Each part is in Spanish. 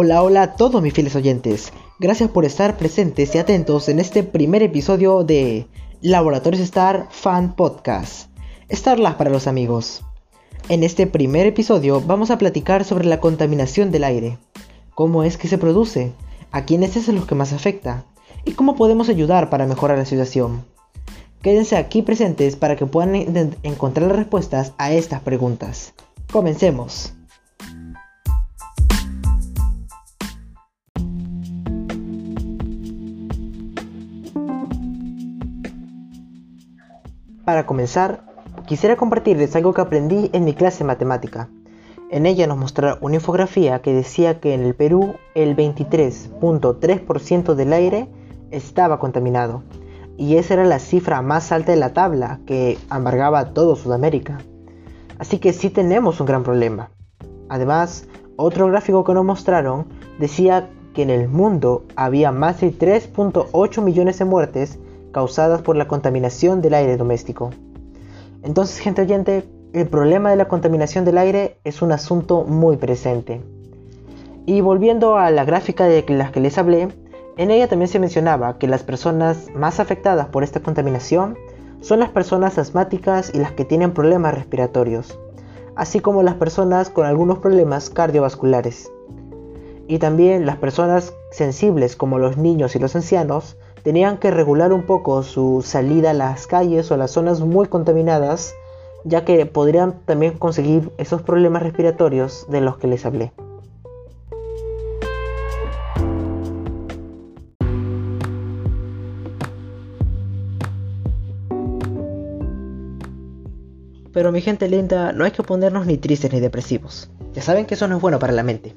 Hola, hola a todos mis fieles oyentes. Gracias por estar presentes y atentos en este primer episodio de Laboratorios Star Fan Podcast. Starlas para los amigos. En este primer episodio vamos a platicar sobre la contaminación del aire. ¿Cómo es que se produce? ¿A quiénes es los que más afecta? ¿Y cómo podemos ayudar para mejorar la situación? Quédense aquí presentes para que puedan encontrar las respuestas a estas preguntas. Comencemos. Para comenzar, quisiera compartirles algo que aprendí en mi clase de matemática. En ella nos mostraron una infografía que decía que en el Perú el 23.3% del aire estaba contaminado. Y esa era la cifra más alta de la tabla que amargaba todo Sudamérica. Así que sí tenemos un gran problema. Además, otro gráfico que nos mostraron decía que en el mundo había más de 3.8 millones de muertes causadas por la contaminación del aire doméstico. Entonces, gente oyente, el problema de la contaminación del aire es un asunto muy presente. Y volviendo a la gráfica de las que les hablé, en ella también se mencionaba que las personas más afectadas por esta contaminación son las personas asmáticas y las que tienen problemas respiratorios, así como las personas con algunos problemas cardiovasculares. Y también las personas sensibles como los niños y los ancianos tenían que regular un poco su salida a las calles o a las zonas muy contaminadas, ya que podrían también conseguir esos problemas respiratorios de los que les hablé. Pero mi gente linda, no hay que ponernos ni tristes ni depresivos. Ya saben que eso no es bueno para la mente.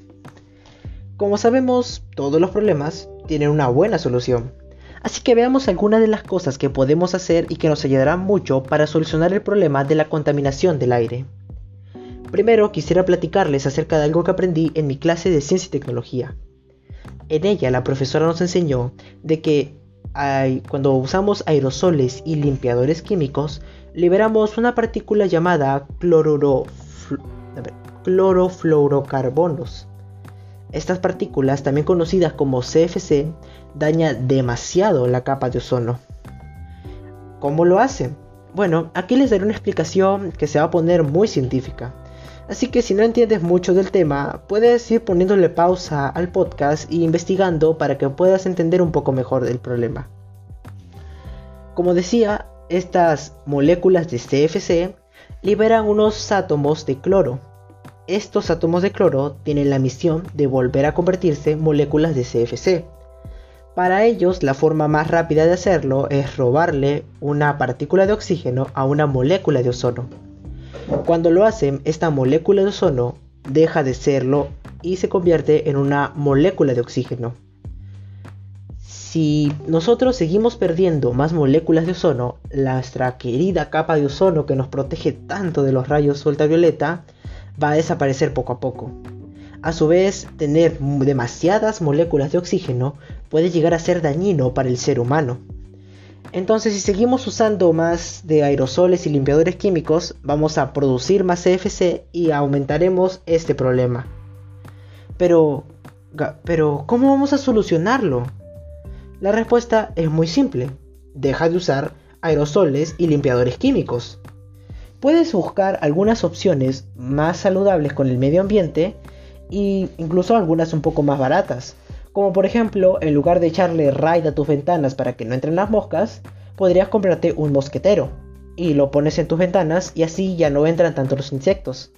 Como sabemos, todos los problemas tienen una buena solución. Así que veamos algunas de las cosas que podemos hacer y que nos ayudarán mucho para solucionar el problema de la contaminación del aire. Primero quisiera platicarles acerca de algo que aprendí en mi clase de ciencia y tecnología. En ella la profesora nos enseñó de que cuando usamos aerosoles y limpiadores químicos, liberamos una partícula llamada clorofluorocarbonos. Estas partículas, también conocidas como CFC, daña demasiado la capa de ozono. ¿Cómo lo hacen? Bueno, aquí les daré una explicación que se va a poner muy científica. Así que si no entiendes mucho del tema, puedes ir poniéndole pausa al podcast e investigando para que puedas entender un poco mejor del problema. Como decía, estas moléculas de CFC liberan unos átomos de cloro. Estos átomos de cloro tienen la misión de volver a convertirse en moléculas de CFC para ellos, la forma más rápida de hacerlo es robarle una partícula de oxígeno a una molécula de ozono. Cuando lo hacen, esta molécula de ozono deja de serlo y se convierte en una molécula de oxígeno. Si nosotros seguimos perdiendo más moléculas de ozono, nuestra querida capa de ozono que nos protege tanto de los rayos ultravioleta va a desaparecer poco a poco. A su vez, tener demasiadas moléculas de oxígeno puede llegar a ser dañino para el ser humano. Entonces, si seguimos usando más de aerosoles y limpiadores químicos, vamos a producir más CFC y aumentaremos este problema. Pero, pero, ¿cómo vamos a solucionarlo? La respuesta es muy simple. Deja de usar aerosoles y limpiadores químicos. Puedes buscar algunas opciones más saludables con el medio ambiente e incluso algunas un poco más baratas. Como por ejemplo, en lugar de echarle raid a tus ventanas para que no entren las moscas, podrías comprarte un mosquetero y lo pones en tus ventanas y así ya no entran tanto los insectos.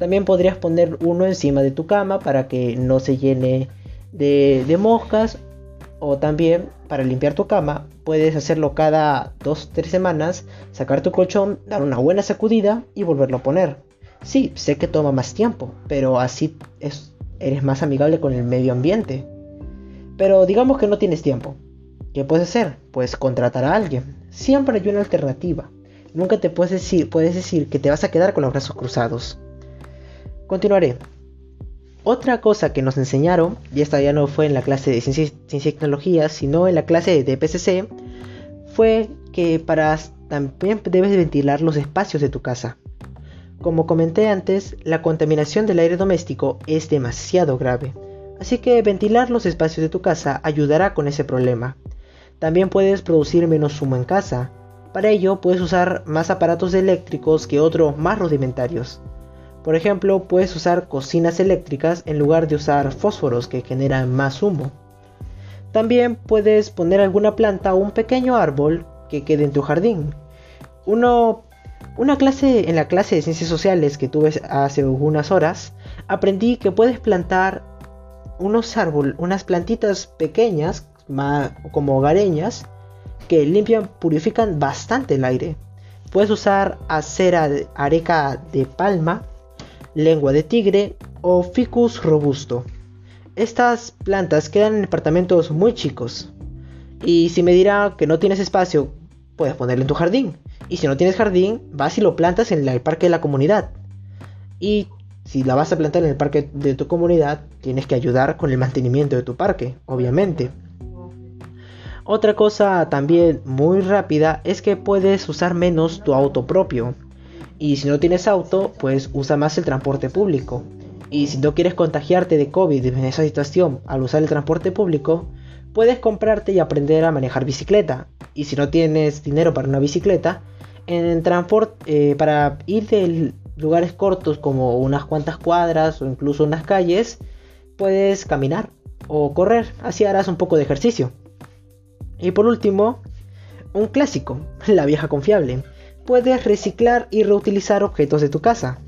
También podrías poner uno encima de tu cama para que no se llene de, de moscas o también para limpiar tu cama puedes hacerlo cada 2-3 semanas, sacar tu colchón, dar una buena sacudida y volverlo a poner. Sí, sé que toma más tiempo, pero así eres más amigable con el medio ambiente. Pero digamos que no tienes tiempo. ¿Qué puedes hacer? Puedes contratar a alguien. Siempre hay una alternativa. Nunca te puedes decir, puedes decir que te vas a quedar con los brazos cruzados. Continuaré. Otra cosa que nos enseñaron, y esta ya no fue en la clase de ciencia, y tecnología, sino en la clase de PCC, fue que para también debes ventilar los espacios de tu casa. Como comenté antes, la contaminación del aire doméstico es demasiado grave, Así que ventilar los espacios de tu casa ayudará con ese problema. También puedes producir menos humo en casa. Para ello puedes usar más aparatos eléctricos que otros más rudimentarios. Por ejemplo, puedes usar cocinas eléctricas en lugar de usar fósforos que generan más humo. También puedes poner alguna planta o un pequeño árbol que quede en tu jardín. Uno, una clase en la clase de ciencias sociales que tuve hace unas horas, aprendí que puedes plantar unos árboles, unas plantitas pequeñas como hogareñas que limpian, purifican bastante el aire. Puedes usar acera, areca de palma lengua de tigre o ficus robusto. Estas plantas quedan en departamentos muy chicos. Y si me dirá que no tienes espacio, puedes ponerlo en tu jardín. Y si no tienes jardín, vas y lo plantas en el parque de la comunidad. Y si la vas a plantar en el parque de tu comunidad, tienes que ayudar con el mantenimiento de tu parque, obviamente. Otra cosa también muy rápida es que puedes usar menos tu auto propio. Y si no tienes auto, pues usa más el transporte público. Y si no quieres contagiarte de COVID en esa situación al usar el transporte público, puedes comprarte y aprender a manejar bicicleta. Y si no tienes dinero para una bicicleta, en transporte eh, para ir de lugares cortos como unas cuantas cuadras o incluso unas calles, puedes caminar o correr, así harás un poco de ejercicio. Y por último, un clásico, la vieja confiable puedes reciclar y reutilizar objetos de tu casa.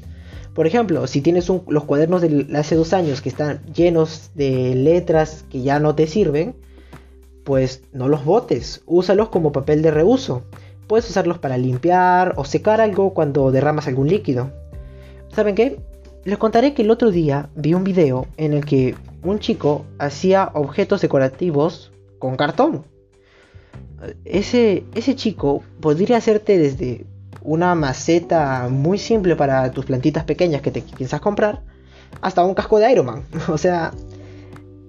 Por ejemplo, si tienes los cuadernos de hace dos años que están llenos de letras que ya no te sirven, pues no los botes, úsalos como papel de reuso. Puedes usarlos para limpiar o secar algo cuando derramas algún líquido. ¿Saben qué? Les contaré que el otro día vi un video en el que un chico hacía objetos decorativos con cartón ese, chico podría hacerte desde una maceta muy simple para tus plantitas pequeñas que te piensas comprar hasta un casco de Iron Man. O sea,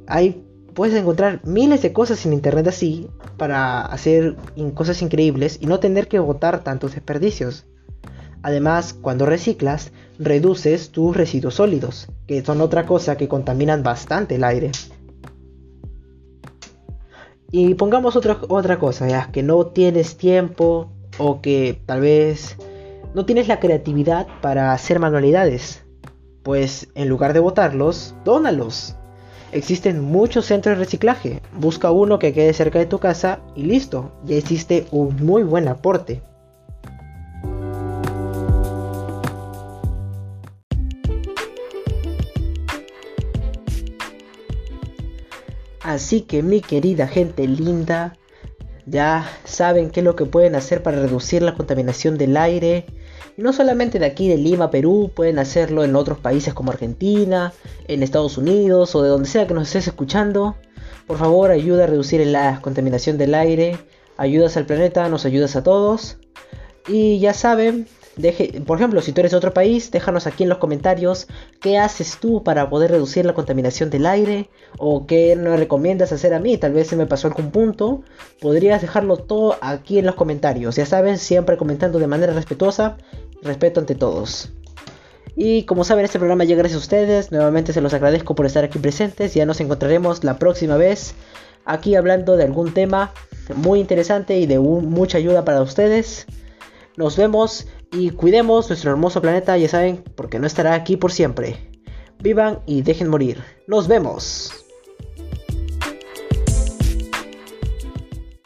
ahí puedes encontrar miles de cosas en internet así para hacer cosas increíbles y no tener que botar tantos desperdicios. Además, cuando reciclas, reduces tus residuos sólidos, que son otra cosa que contaminan bastante el aire. Y pongamos otra, otra cosa, ya que no tienes tiempo o que tal vez no tienes la creatividad para hacer manualidades. Pues en lugar de botarlos, dónalos. Existen muchos centros de reciclaje. Busca uno que quede cerca de tu casa y listo, ya existe un muy buen aporte. Así que mi querida gente linda, ya saben qué es lo que pueden hacer para reducir la contaminación del aire. Y no solamente de aquí de Lima, Perú, pueden hacerlo en otros países como Argentina, en Estados Unidos o de donde sea que nos estés escuchando. Por favor, ayuda a reducir la contaminación del aire. Ayudas al planeta, nos ayudas a todos. Y ya saben, por ejemplo, si tú eres de otro país, déjanos aquí en los comentarios qué haces tú para poder reducir la contaminación del aire o qué nos recomiendas hacer a mí. Tal vez se me pasó algún punto. Podrías dejarlo todo aquí en los comentarios. Ya saben, siempre comentando de manera respetuosa. Respeto ante todos. Y como saben, este programa llega gracias a ustedes. Nuevamente se los agradezco por estar aquí presentes. Ya nos encontraremos la próxima vez aquí hablando de algún tema muy interesante y de mucha ayuda para ustedes. Nos vemos y cuidemos nuestro hermoso planeta, ya saben, porque no estará aquí por siempre. Vivan y dejen morir. Nos vemos.